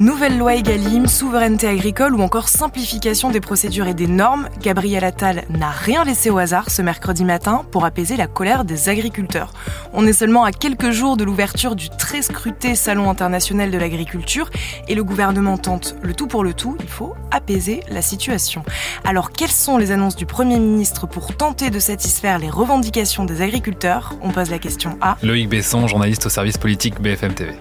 Nouvelle loi Egalim, souveraineté agricole ou encore simplification des procédures et des normes, Gabriel Attal n'a rien laissé au hasard ce mercredi matin pour apaiser la colère des agriculteurs. On est seulement à quelques jours de l'ouverture du très scruté Salon international de l'agriculture et le gouvernement tente le tout pour le tout, il faut apaiser la situation. Alors quelles sont les annonces du Premier ministre pour tenter de satisfaire les revendications des agriculteurs? On pose la question à Loïc Besson, journaliste au service politique BFM TV.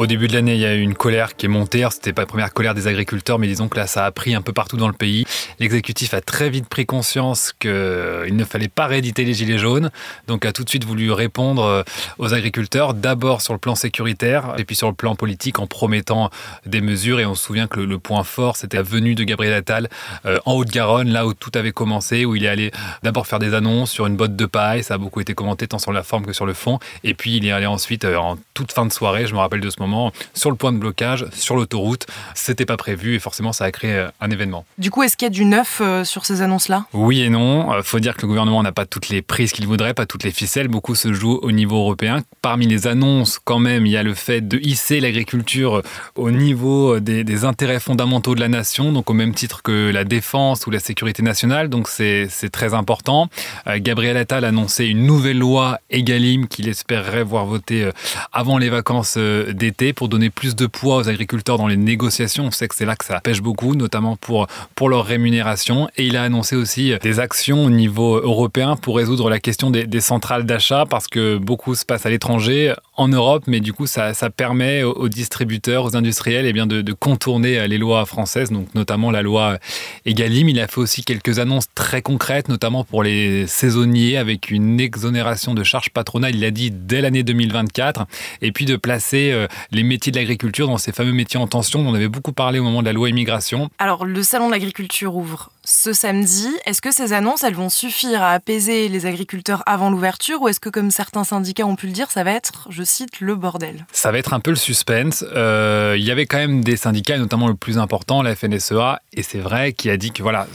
Au début de l'année, il y a eu une colère qui est montée. C'était pas la première colère des agriculteurs, mais disons que là, ça a pris un peu partout dans le pays. L'exécutif a très vite pris conscience qu'il ne fallait pas rééditer les gilets jaunes, donc a tout de suite voulu répondre euh, aux agriculteurs, d'abord sur le plan sécuritaire, et puis sur le plan politique en promettant des mesures. Et on se souvient que le, point fort, c'était la venue de Gabriel Attal euh, en Haute-Garonne, là où tout avait commencé, où il est allé d'abord faire des annonces sur une botte de paille. Ça a beaucoup été commenté tant sur la forme que sur le fond. Et puis il est allé ensuite euh, en toute fin de soirée, je me rappelle de ce moment sur le point de blocage, sur l'autoroute. C'était pas prévu et forcément ça a créé euh, un événement. Du coup, est-ce qu'il y a du neuf euh, sur ces annonces-là? Oui et non. Euh, faut dire que le gouvernement n'a pas toutes les prises qu'il voudrait, pas toutes les ficelles. Beaucoup se joue au niveau européen. Parmi les annonces, quand même, il y a le fait de hisser l'agriculture au niveau des, intérêts fondamentaux de la nation, donc au même titre que la défense ou la sécurité nationale. Donc c'est très important. Gabriel Attal a annoncé une nouvelle loi Egalim qu'il espérerait voir voter avant les vacances d'été pour donner plus de poids aux agriculteurs dans les négociations. On sait que c'est là que ça pêche beaucoup, notamment pour, pour leur rémunération. Et il a annoncé aussi des actions au niveau européen pour résoudre la question des, centrales d'achat, parce que beaucoup se passe à l'étranger, en Europe, mais du coup, ça, ça permet aux, distributeurs, aux industriels, eh bien de, de, contourner les lois françaises, donc notamment la loi Egalim. Il a fait aussi quelques annonces très concrètes, notamment pour les saisonniers, avec une exonération de charges patronales, il a dit, dès l'année 2024, et puis de placer euh, les métiers de l'agriculture dans ces fameux métiers en tension dont on avait beaucoup parlé au moment de la loi immigration. Alors, le salon de l'agriculture ouvre ce samedi. Est-ce que ces annonces, elles vont suffire à apaiser les agriculteurs avant l'ouverture ou est-ce que, comme certains syndicats ont pu le dire, ça va être, je cite, le bordel? Ça va être un peu le suspense. Euh, il y avait quand même des syndicats, notamment le plus important, la FNSEA, et c'est vrai, qui a dit que voilà,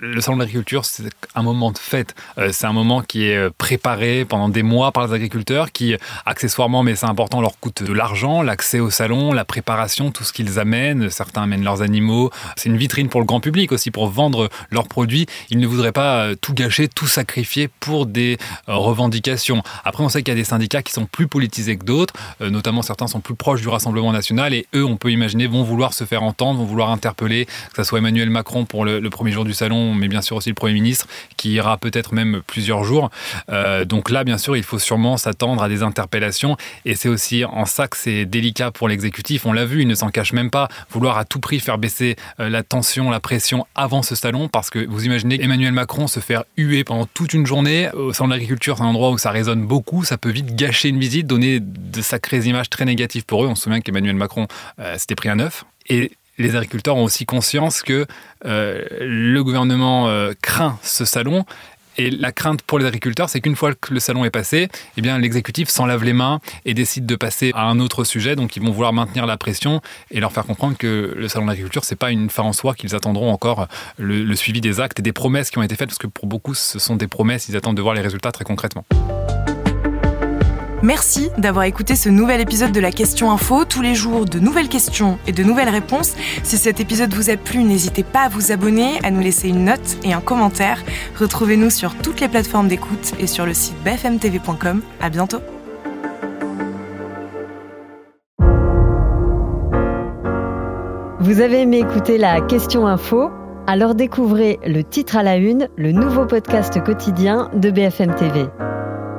le salon de l'agriculture, c'est un moment de fête. Euh, c'est un moment qui est euh, préparé pendant des mois par les agriculteurs qui, accessoirement, mais c'est important, leur coûte de l'argent, l'accès au salon, la préparation, tout ce qu'ils amènent. Certains amènent leurs animaux. C'est une vitrine pour le grand public aussi, pour vendre leurs produits. Ils ne voudraient pas euh, tout gâcher, tout sacrifier pour des euh, revendications. Après, on sait qu'il y a des syndicats qui sont plus politisés que d'autres, euh, notamment certains sont plus proches du Rassemblement national et eux, on peut imaginer, vont vouloir se faire entendre, vont vouloir interpeller, que ce soit Emmanuel Macron pour le, premier jour du salon, mais bien sûr aussi le Premier ministre, qui ira peut-être même plusieurs jours. donc là, bien sûr, il faut sûrement s'attendre à des interpellations et c'est aussi en ça que c'est délicat pour l'exécutif. On l'a vu, il ne s'en cache même pas, vouloir à tout prix faire baisser la tension, la pression avant ce salon parce que vous imaginez Emmanuel Macron se faire huer pendant toute une journée au sein de l'agriculture, c'est un endroit où ça résonne beaucoup, ça peut vite gâcher une visite, donner de sacrées images très négatives pour eux. On se souvient qu'Emmanuel Macron euh, s'était pris un œuf. Et les agriculteurs ont aussi conscience que euh, le gouvernement euh, craint ce salon et la crainte pour les agriculteurs, c'est qu'une fois que le salon est passé, eh bien l'exécutif s'en lave les mains et décide de passer à un autre sujet. Donc ils vont vouloir maintenir la pression et leur faire comprendre que le salon de l'agriculture, c'est pas une fin en soi, qu'ils attendront encore le, le suivi des actes et des promesses qui ont été faites, parce que pour beaucoup, ce sont des promesses, ils attendent de voir les résultats très concrètement. Merci d'avoir écouté ce nouvel épisode de la Question Info. Tous les jours, de nouvelles questions et de nouvelles réponses. Si cet épisode vous a plu, n'hésitez pas à vous abonner, à nous laisser une note et un commentaire. Retrouvez-nous sur toutes les plateformes d'écoute et sur le site bfmtv.com. À bientôt. Vous avez aimé écouter la Question Info? Alors découvrez le titre à la une, le nouveau podcast quotidien de BFM TV.